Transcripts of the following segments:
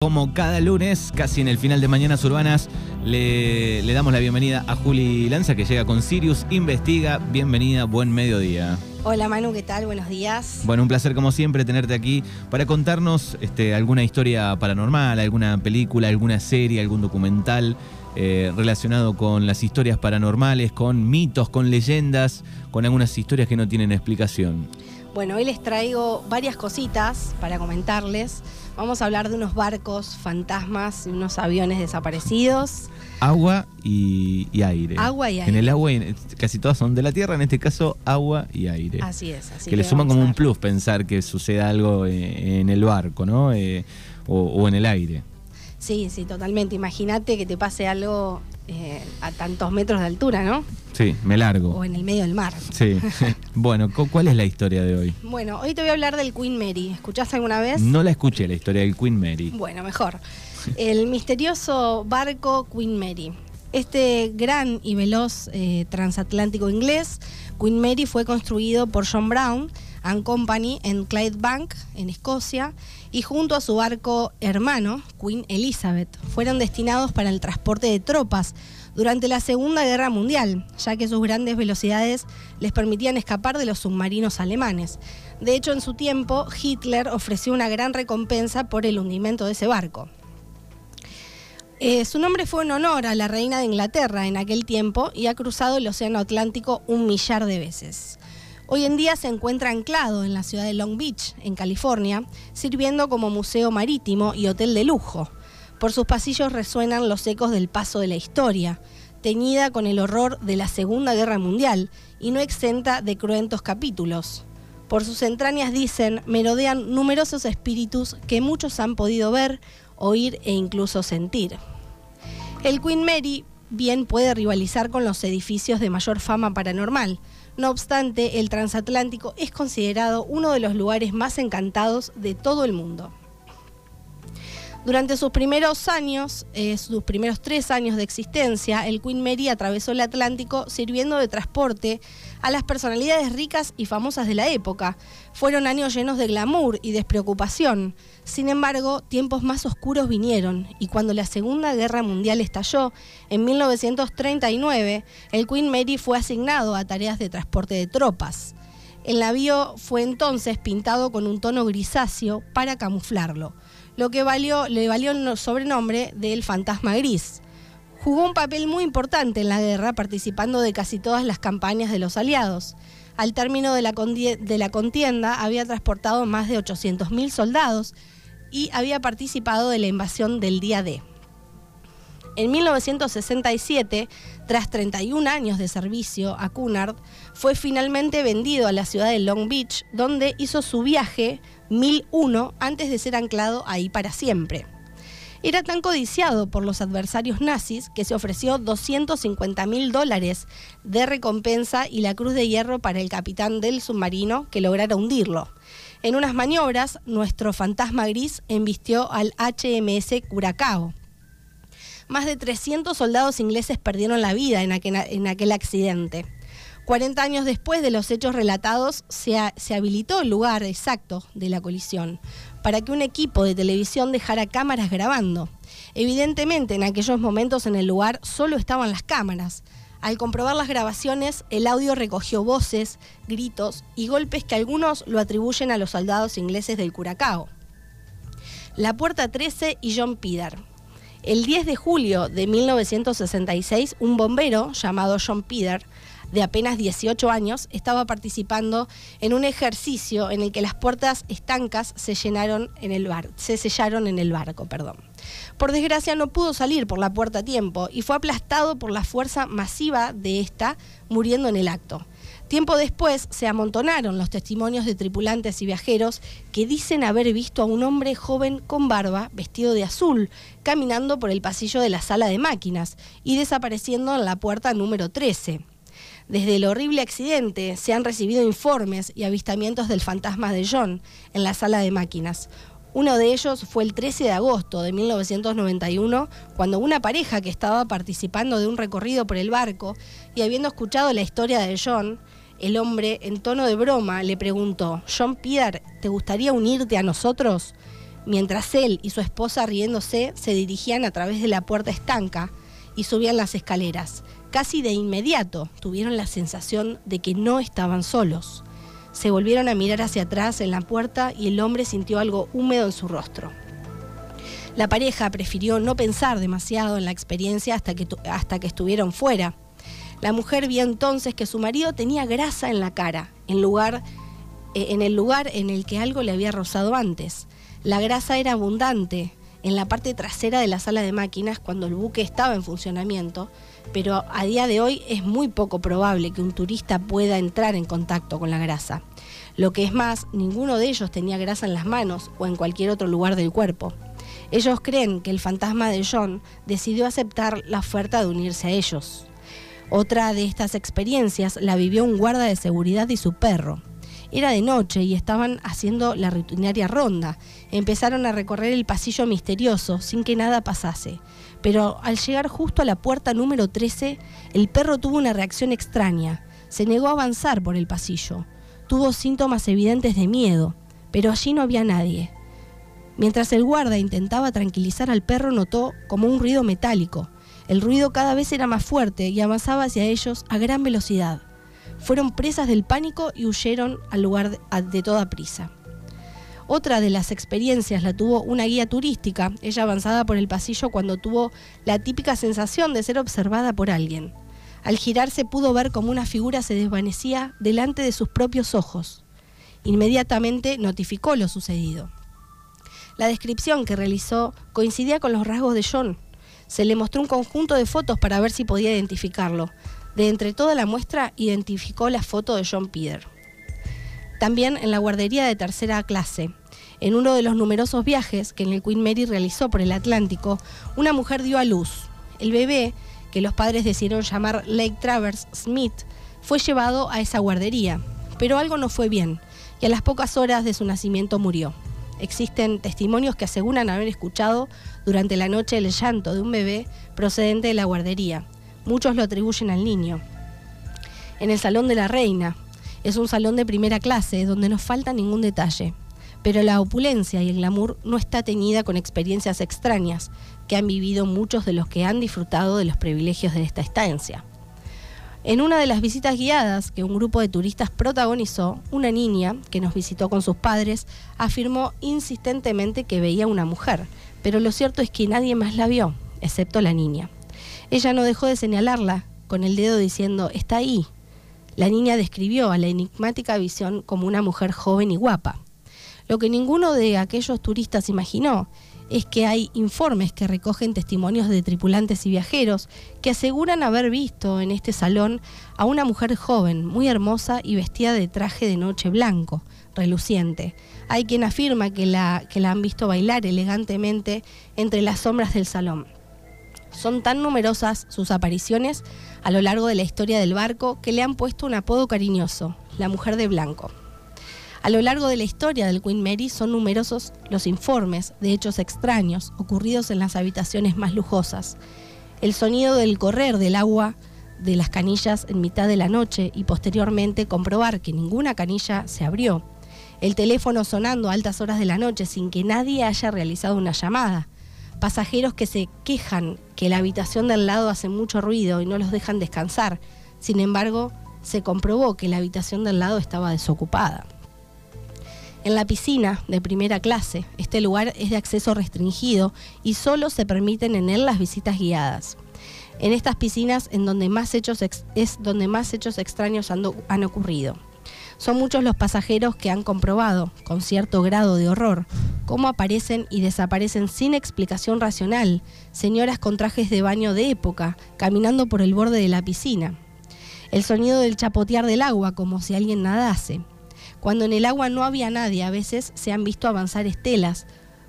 Como cada lunes, casi en el final de Mañanas Urbanas, le, le, damos la bienvenida a Juli Lanza que llega con Sirius Investiga. Bienvenida, buen mediodía. Hola Manu, ¿qué tal? Buenos días. Bueno, un placer como siempre tenerte aquí para contarnos este, alguna historia paranormal, alguna película, alguna serie, algún documental eh, relacionado con las historias paranormales, con mitos, con leyendas, con algunas historias que no tienen explicación. Bueno, hoy les traigo varias cositas para comentarles. Vamos a hablar de unos barcos fantasmas y unos aviones desaparecidos. Agua y, aire. Agua y aire. En el agua, casi todas son de la tierra, en este caso agua y aire. Así es. Así que, le suman como un plus pensar que suceda algo eh, en el barco, ¿no? Eh, o en el aire. Sí, sí, totalmente. Imagínate que te pase algo eh, a tantos metros de altura, ¿no? Sí, me largo. O en el medio del mar. Sí. bueno, ¿cuál es la historia de hoy? Bueno, hoy te voy a hablar del Queen Mary. ¿Escuchaste alguna vez? No la escuché, la historia del Queen Mary. Bueno, mejor. El misterioso barco Queen Mary. Este gran y veloz eh, transatlántico inglés, Queen Mary, fue construido por John Brown and Company en Clydebank, en Escocia, y junto a su barco hermano, Queen Elizabeth, fueron destinados para el transporte de tropas durante la Segunda Guerra Mundial, ya que sus grandes velocidades les permitían escapar de los submarinos alemanes. De hecho, en su tiempo, Hitler ofreció una gran recompensa por el hundimiento de ese barco. Eh, su nombre fue en honor a la reina de Inglaterra en aquel tiempo y ha cruzado el Océano Atlántico un millar de veces. Hoy en día se encuentra anclado en la ciudad de Long Beach, en California, sirviendo como museo marítimo y hotel de lujo. Por sus pasillos resuenan los ecos del paso de la historia, teñida con el horror de la Segunda Guerra Mundial y no exenta de cruentos capítulos. Por sus entrañas dicen, merodean numerosos espíritus que muchos han podido ver, oír e incluso sentir. El Queen Mary bien puede rivalizar con los edificios de mayor fama paranormal. No obstante, el transatlántico es considerado uno de los lugares más encantados de todo el mundo. Durante sus primeros años, eh, sus primeros tres años de existencia, el Queen Mary atravesó el Atlántico sirviendo de transporte a las personalidades ricas y famosas de la época. Fueron años llenos de glamour y despreocupación. Sin embargo, tiempos más oscuros vinieron y cuando la Segunda Guerra Mundial estalló, en 1939, el Queen Mary fue asignado a tareas de transporte de tropas. El navío fue entonces pintado con un tono grisáceo para camuflarlo lo que valió, le valió el sobrenombre del fantasma gris. Jugó un papel muy importante en la guerra, participando de casi todas las campañas de los aliados. Al término de la, contienda había transportado más de 800.000 soldados y había participado de la invasión del día D. En 1967, tras 31 años de servicio a Cunard, fue finalmente vendido a la ciudad de Long Beach, donde hizo su viaje 1001 antes de ser anclado ahí para siempre. Era tan codiciado por los adversarios nazis que se ofreció 250 mil dólares de recompensa y la cruz de hierro para el capitán del submarino que lograra hundirlo. En unas maniobras, nuestro fantasma gris embistió al HMS Curacao. Más de 300 soldados ingleses perdieron la vida en aquel, en aquel accidente. 40 años después de los hechos relatados, se, se, habilitó el lugar exacto de la colisión para que un equipo de televisión dejara cámaras grabando. Evidentemente, en aquellos momentos en el lugar solo estaban las cámaras. Al comprobar las grabaciones, el audio recogió voces, gritos y golpes que algunos lo atribuyen a los soldados ingleses del Curacao. La Puerta 13 y John Pider. El 10 de julio de 1966, un bombero llamado John Pider de apenas 18 años, estaba participando en un ejercicio en el que las puertas estancas se llenaron en el bar, se sellaron en el barco, perdón. Por desgracia no pudo salir por la puerta a tiempo y fue aplastado por la fuerza masiva de esta, muriendo en el acto. Tiempo después se amontonaron los testimonios de tripulantes y viajeros que dicen haber visto a un hombre joven con barba, vestido de azul, caminando por el pasillo de la sala de máquinas y desapareciendo en la puerta número 13. Desde el horrible accidente se han recibido informes y avistamientos del fantasma de John en la sala de máquinas. Uno de ellos fue el 13 de agosto de 1991, cuando una pareja que estaba participando de un recorrido por el barco y habiendo escuchado la historia de John, el hombre, en tono de broma, le preguntó, John Piedar, ¿te gustaría unirte a nosotros? mientras él y su esposa riéndose se dirigían a través de la puerta estanca y subían las escaleras. Casi de inmediato tuvieron la sensación de que no estaban solos. Se volvieron a mirar hacia atrás en la puerta y el hombre sintió algo húmedo en su rostro. La pareja prefirió no pensar demasiado en la experiencia hasta que, hasta que estuvieron fuera. La mujer vio entonces que su marido tenía grasa en la cara, en, lugar, eh, en el lugar en el que algo le había rozado antes. La grasa era abundante en la parte trasera de la sala de máquinas cuando el buque estaba en funcionamiento, pero a día de hoy es muy poco probable que un turista pueda entrar en contacto con la grasa. Lo que es más, ninguno de ellos tenía grasa en las manos o en cualquier otro lugar del cuerpo. Ellos creen que el fantasma de John decidió aceptar la oferta de unirse a ellos. Otra de estas experiencias la vivió un guarda de seguridad y su perro. Era de noche y estaban haciendo la rutinaria ronda. Empezaron a recorrer el pasillo misterioso sin que nada pasase. Pero al llegar justo a la puerta número 13, el perro tuvo una reacción extraña. Se negó a avanzar por el pasillo. Tuvo síntomas evidentes de miedo, pero allí no había nadie. Mientras el guarda intentaba tranquilizar al perro, notó como un ruido metálico. El ruido cada vez era más fuerte y avanzaba hacia ellos a gran velocidad fueron presas del pánico y huyeron al lugar de, toda prisa. Otra de las experiencias la tuvo una guía turística. Ella avanzaba por el pasillo cuando tuvo la típica sensación de ser observada por alguien. Al girarse pudo ver como una figura se desvanecía delante de sus propios ojos. Inmediatamente notificó lo sucedido. La descripción que realizó coincidía con los rasgos de John. Se le mostró un conjunto de fotos para ver si podía identificarlo. De entre toda la muestra identificó la foto de John Peter. También en la guardería de tercera clase, en uno de los numerosos viajes que el Queen Mary realizó por el Atlántico, una mujer dio a luz. El bebé, que los padres decidieron llamar Lake Travers Smith, fue llevado a esa guardería, pero algo no fue bien y a las pocas horas de su nacimiento murió. Existen testimonios que aseguran haber escuchado durante la noche el llanto de un bebé procedente de la guardería, Muchos lo atribuyen al niño. En el Salón de la Reina, es un salón de primera clase donde no falta ningún detalle, pero la opulencia y el glamour no está teñida con experiencias extrañas que han vivido muchos de los que han disfrutado de los privilegios de esta estancia. En una de las visitas guiadas que un grupo de turistas protagonizó, una niña que nos visitó con sus padres afirmó insistentemente que veía una mujer, pero lo cierto es que nadie más la vio, excepto la niña. Ella no dejó de señalarla con el dedo diciendo, está ahí. La niña describió a la enigmática visión como una mujer joven y guapa. Lo que ninguno de aquellos turistas imaginó es que hay informes que recogen testimonios de tripulantes y viajeros que aseguran haber visto en este salón a una mujer joven, muy hermosa y vestida de traje de noche blanco, reluciente. Hay quien afirma que la, que la han visto bailar elegantemente entre las sombras del salón. Son tan numerosas sus apariciones a lo largo de la historia del barco que le han puesto un apodo cariñoso, la mujer de blanco. A lo largo de la historia del Queen Mary son numerosos los informes de hechos extraños ocurridos en las habitaciones más lujosas. El sonido del correr del agua de las canillas en mitad de la noche y posteriormente comprobar que ninguna canilla se abrió. El teléfono sonando a altas horas de la noche sin que nadie haya realizado una llamada pasajeros que se quejan que la habitación del lado hace mucho ruido y no los dejan descansar. Sin embargo, se comprobó que la habitación del lado estaba desocupada. En la piscina de primera clase, este lugar es de acceso restringido y solo se permiten en él las visitas guiadas. En estas piscinas en donde más hechos es donde más hechos extraños han ocurrido. Son muchos los pasajeros que han comprobado, con cierto grado de horror, cómo aparecen y desaparecen sin explicación racional señoras con trajes de baño de época, caminando por el borde de la piscina. El sonido del chapotear del agua, como si alguien nadase. Cuando en el agua no había nadie, a veces se han visto avanzar estelas,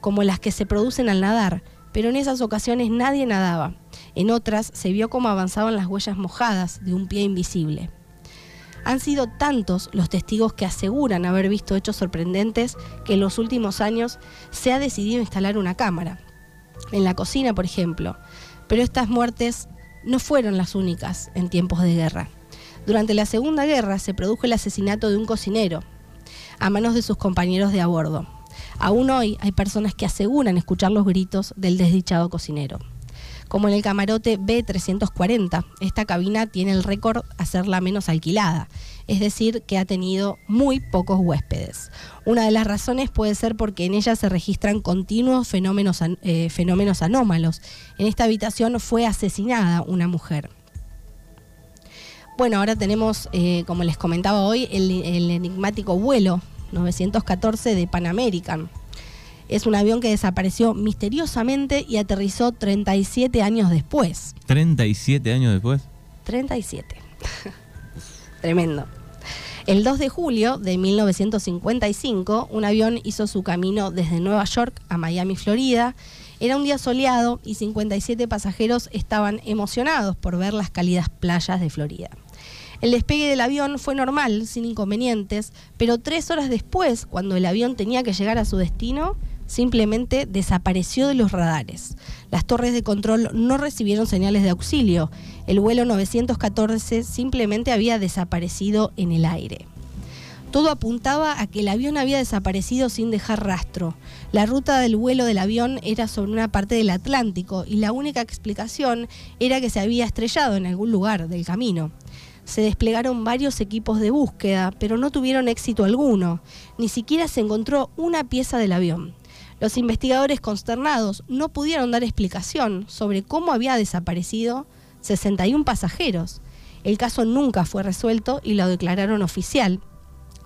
como las que se producen al nadar, pero en esas ocasiones nadie nadaba. En otras se vio cómo avanzaban las huellas mojadas de un pie invisible. Han sido tantos los testigos que aseguran haber visto hechos sorprendentes que en los últimos años se ha decidido instalar una cámara. En la cocina, por ejemplo. Pero estas muertes no fueron las únicas en tiempos de guerra. Durante la Segunda Guerra se produjo el asesinato de un cocinero a manos de sus compañeros de a bordo. Aún hoy hay personas que aseguran escuchar los gritos del desdichado cocinero. Como en el camarote B340, esta cabina tiene el récord a ser la menos alquilada, es decir, que ha tenido muy pocos huéspedes. Una de las razones puede ser porque en ella se registran continuos fenómenos, eh, fenómenos anómalos. En esta habitación fue asesinada una mujer. Bueno, ahora tenemos, eh, como les comentaba hoy, el, el enigmático vuelo 914 de Pan American. Es un avión que desapareció misteriosamente y aterrizó 37 años después. ¿37 años después? 37. Tremendo. El 2 de julio de 1955, un avión hizo su camino desde Nueva York a Miami, Florida. Era un día soleado y 57 pasajeros estaban emocionados por ver las cálidas playas de Florida. El despegue del avión fue normal, sin inconvenientes, pero tres horas después, cuando el avión tenía que llegar a su destino, simplemente desapareció de los radares. Las torres de control no recibieron señales de auxilio. El vuelo 914 simplemente había desaparecido en el aire. Todo apuntaba a que el avión había desaparecido sin dejar rastro. La ruta del vuelo del avión era sobre una parte del Atlántico y la única explicación era que se había estrellado en algún lugar del camino se desplegaron varios equipos de búsqueda, pero no tuvieron éxito alguno. Ni siquiera se encontró una pieza del avión. Los investigadores consternados no pudieron dar explicación sobre cómo había desaparecido 61 pasajeros. El caso nunca fue resuelto y lo declararon oficial.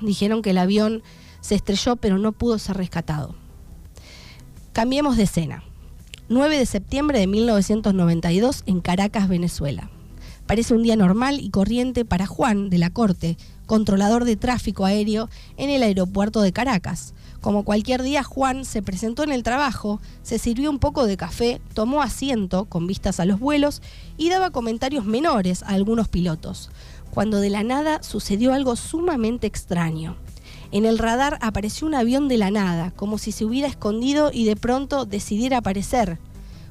Dijeron que el avión se estrelló pero no pudo ser rescatado. Cambiemos de escena. 9 de septiembre de 1992 en Caracas, Venezuela. Parece un día normal y corriente para Juan de la Corte, controlador de tráfico aéreo en el aeropuerto de Caracas. Como cualquier día, Juan se presentó en el trabajo, se sirvió un poco de café, tomó asiento con vistas a los vuelos y daba comentarios menores a algunos pilotos, cuando de la nada sucedió algo sumamente extraño. En el radar apareció un avión de la nada, como si se hubiera escondido y de pronto decidiera aparecer.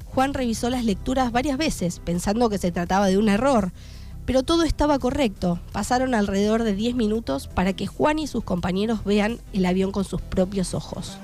Juan revisó las lecturas varias veces, pensando que se trataba de un error, pero todo estaba correcto. Pasaron alrededor de 10 minutos para que Juan y sus compañeros vean el avión con sus propios ojos.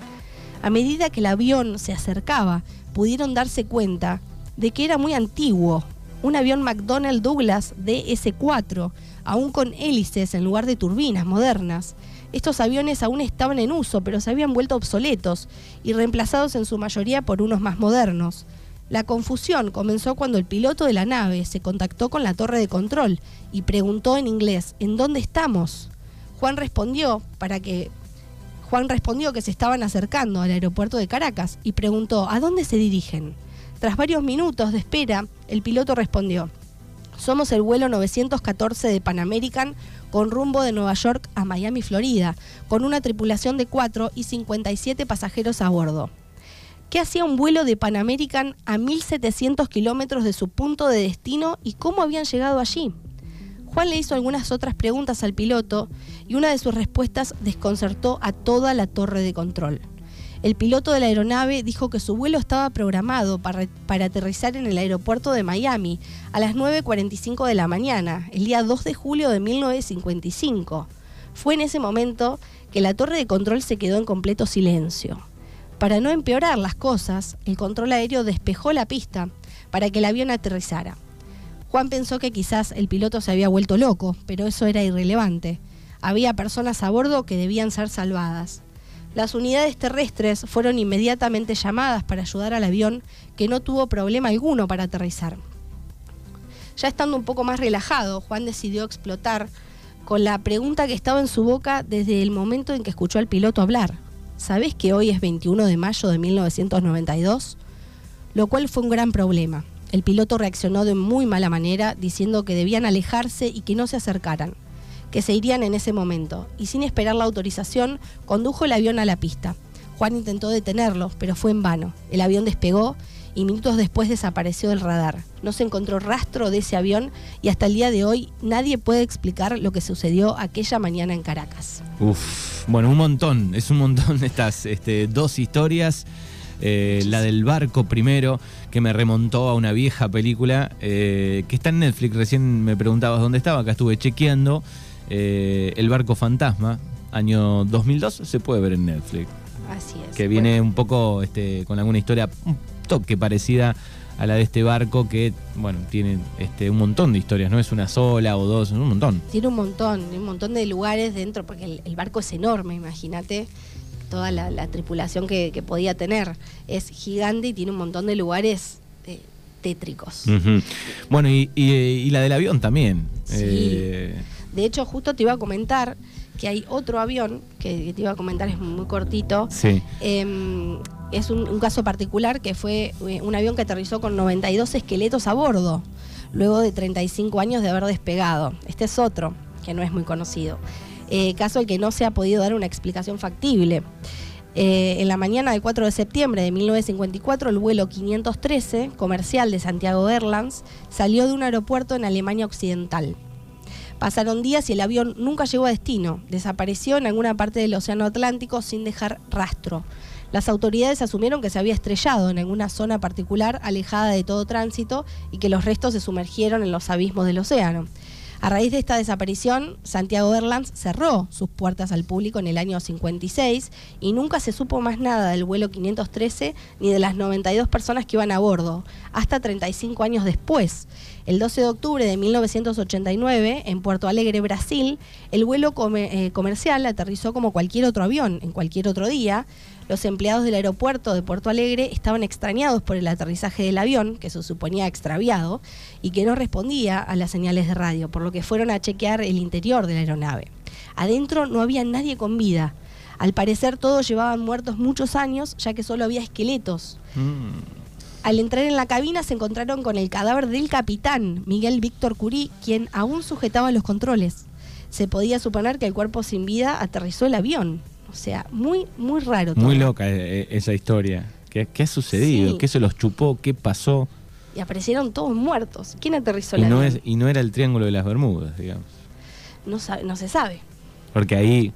A medida que el avión se acercaba, pudieron darse cuenta de que era muy antiguo, un avión McDonnell Douglas DS-4, aún con hélices en lugar de turbinas modernas. Estos aviones aún estaban en uso, pero se habían vuelto obsoletos y reemplazados en su mayoría por unos más modernos. La confusión comenzó cuando el piloto de la nave se contactó con la torre de control y preguntó en inglés, ¿en dónde estamos? Juan respondió para que Juan respondió que se estaban acercando al aeropuerto de Caracas y preguntó, ¿a dónde se dirigen? Tras varios minutos de espera, el piloto respondió, somos el vuelo 914 de Pan American con rumbo de Nueva York a Miami, Florida, con una tripulación de 4 y 57 pasajeros a bordo. ¿Qué hacía un vuelo de Pan American a 1.700 kilómetros de su punto de destino y cómo habían llegado allí? Juan le hizo algunas otras preguntas al piloto y una de sus respuestas desconcertó a toda la torre de control. El piloto de la aeronave dijo que su vuelo estaba programado para, para, aterrizar en el aeropuerto de Miami a las 9.45 de la mañana, el día 2 de julio de 1955. Fue en ese momento que la torre de control se quedó en completo silencio. Para no empeorar las cosas, el control aéreo despejó la pista para que el avión aterrizara. Juan pensó que quizás el piloto se había vuelto loco, pero eso era irrelevante. Había personas a bordo que debían ser salvadas. Las unidades terrestres fueron inmediatamente llamadas para ayudar al avión, que no tuvo problema alguno para aterrizar. Ya estando un poco más relajado, Juan decidió explotar con la pregunta que estaba en su boca desde el momento en que escuchó al piloto hablar. ¿Sabés que hoy es 21 de mayo de 1992? Lo cual fue un gran problema. El piloto reaccionó de muy mala manera diciendo que debían alejarse y que no se acercaran, que se irían en ese momento, y sin esperar la autorización condujo el avión a la pista. Juan intentó detenerlo, pero fue en vano. El avión despegó y minutos después desapareció del radar. No se encontró rastro de ese avión y hasta el día de hoy nadie puede explicar lo que sucedió aquella mañana en Caracas. Uf, bueno, un montón, es un montón de estas este, dos historias. Eh, la del barco primero, que me remontó a una vieja película eh, que está en Netflix. Recién me preguntabas dónde estaba, acá estuve chequeando. Eh, el barco fantasma, año 2002, se puede ver en Netflix. Así es. Que viene un poco este, con alguna historia, toque parecida a la de este barco que, bueno, tiene este, un montón de historias, no es una sola o dos, es un montón. Tiene un montón, un montón de lugares dentro, porque el, el barco es enorme, imagínate toda la, la tripulación que, que, podía tener. Es gigante y tiene un montón de lugares eh, tétricos. Uh -huh. Bueno, y, y, y, la del avión también. Sí. Eh... De hecho, justo te iba a comentar que hay otro avión, que, que te iba a comentar, es muy cortito. Sí. Eh, es un, caso particular que fue eh, un avión que aterrizó con 92 esqueletos a bordo, luego de 35 años de haber despegado. Este es otro, que no es muy conocido. Eh, caso al que no se ha podido dar una explicación factible. Eh, en la mañana del 4 de septiembre de 1954, el vuelo 513, comercial de Santiago Airlines, salió de un aeropuerto en Alemania Occidental. Pasaron días y el avión nunca llegó a destino. Desapareció en alguna parte del Océano Atlántico sin dejar rastro. Las autoridades asumieron que se había estrellado en alguna zona particular alejada de todo tránsito y que los restos se sumergieron en los abismos del océano. A raíz de esta desaparición, Santiago Airlines cerró sus puertas al público en el año 56 y nunca se supo más nada del vuelo 513 ni de las 92 personas que iban a bordo, hasta 35 años después. El 12 de octubre de 1989, en Puerto Alegre, Brasil, el vuelo eh, comercial aterrizó como cualquier otro avión, en cualquier otro día. Los empleados del aeropuerto de Puerto Alegre estaban extrañados por el aterrizaje del avión, que se suponía extraviado, y que no respondía a las señales de radio, por lo que fueron a chequear el interior de la aeronave. Adentro no había nadie con vida. Al parecer todos llevaban muertos muchos años, ya que solo había esqueletos. Mm. Al entrar en la cabina se encontraron con el cadáver del capitán, Miguel Víctor Curí, quien aún sujetaba los controles. Se podía suponer que el cuerpo sin vida aterrizó el avión. O sea, muy, muy raro. Todo. Muy loca esa historia. ¿Qué, qué ha sucedido? Sí. ¿Qué se los chupó? ¿Qué pasó? Y aparecieron todos muertos. ¿Quién aterrizó y el no? Es, y no era el Triángulo de las Bermudas, digamos. No, sabe, no se sabe. Porque ahí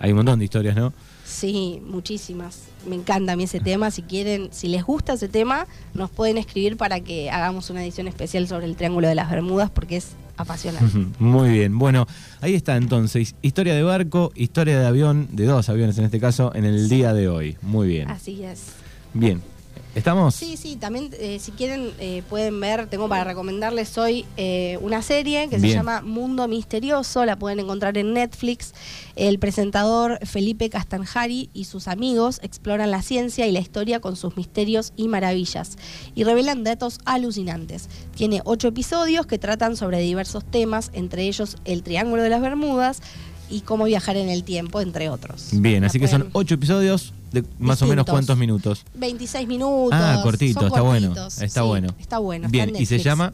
hay un montón de historias, ¿no? Sí, muchísimas. Me encanta a mí ese tema. Si quieren, si les gusta ese tema, nos pueden escribir para que hagamos una edición especial sobre el Triángulo de las Bermudas porque es apasionante. Muy bien. Bueno, ahí está entonces. Historia de barco, historia de avión, de dos aviones en este caso, en el día de hoy. Muy bien. Así es. Bien. ¿Estamos? Sí, sí, también eh, si quieren eh, pueden ver, tengo para recomendarles hoy eh, una serie que Bien. se llama Mundo Misterioso, la pueden encontrar en Netflix. El presentador Felipe Castanjari y sus amigos exploran la ciencia y la historia con sus misterios y maravillas y revelan datos alucinantes. Tiene ocho episodios que tratan sobre diversos temas, entre ellos el Triángulo de las Bermudas y cómo viajar en el tiempo, entre otros. Bien, la así pueden... que son ocho episodios de más Distintos. o menos cuántos minutos. 26 minutos. Ah, cortito, está bueno. Está sí, bueno. Está bueno. Bien, está ¿y se llama?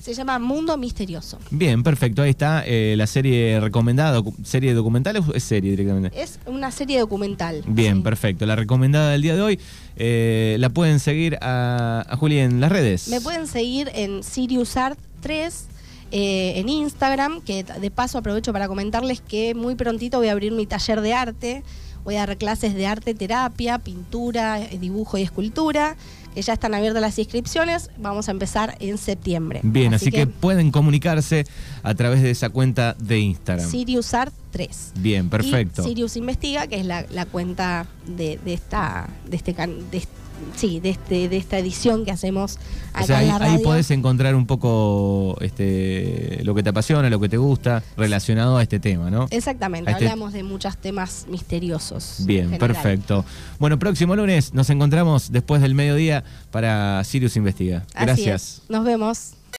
Se llama Mundo Misterioso. Bien, perfecto. Ahí está eh, la serie recomendada. ¿Serie documental o es serie directamente? Es una serie documental. Bien, sí. perfecto. La recomendada del día de hoy. Eh, la pueden seguir a, a Juli en las redes. Me pueden seguir en SiriusArt 3. Eh, en Instagram, que de paso aprovecho para comentarles que muy prontito voy a abrir mi taller de arte voy a dar clases de arte terapia, pintura, dibujo y escultura, que ya están abiertas las inscripciones. Vamos a empezar en septiembre. Bien, así, así que, que, pueden comunicarse a través de esa cuenta de Instagram. Sirius Art 3. Bien, perfecto. Y Sirius Investiga, que es la, la cuenta de, de, esta, de, este, de este sí, de, este, de esta edición que hacemos acá o sea, ahí, en la radio. ahí podés encontrar un poco este, lo que te apasiona, lo que te gusta, relacionado a este tema, ¿no? Exactamente, este... hablamos de muchos temas misteriosos. Bien, perfecto. Bueno, próximo lunes nos encontramos después del mediodía para Sirius Investiga. Gracias. Nos vemos.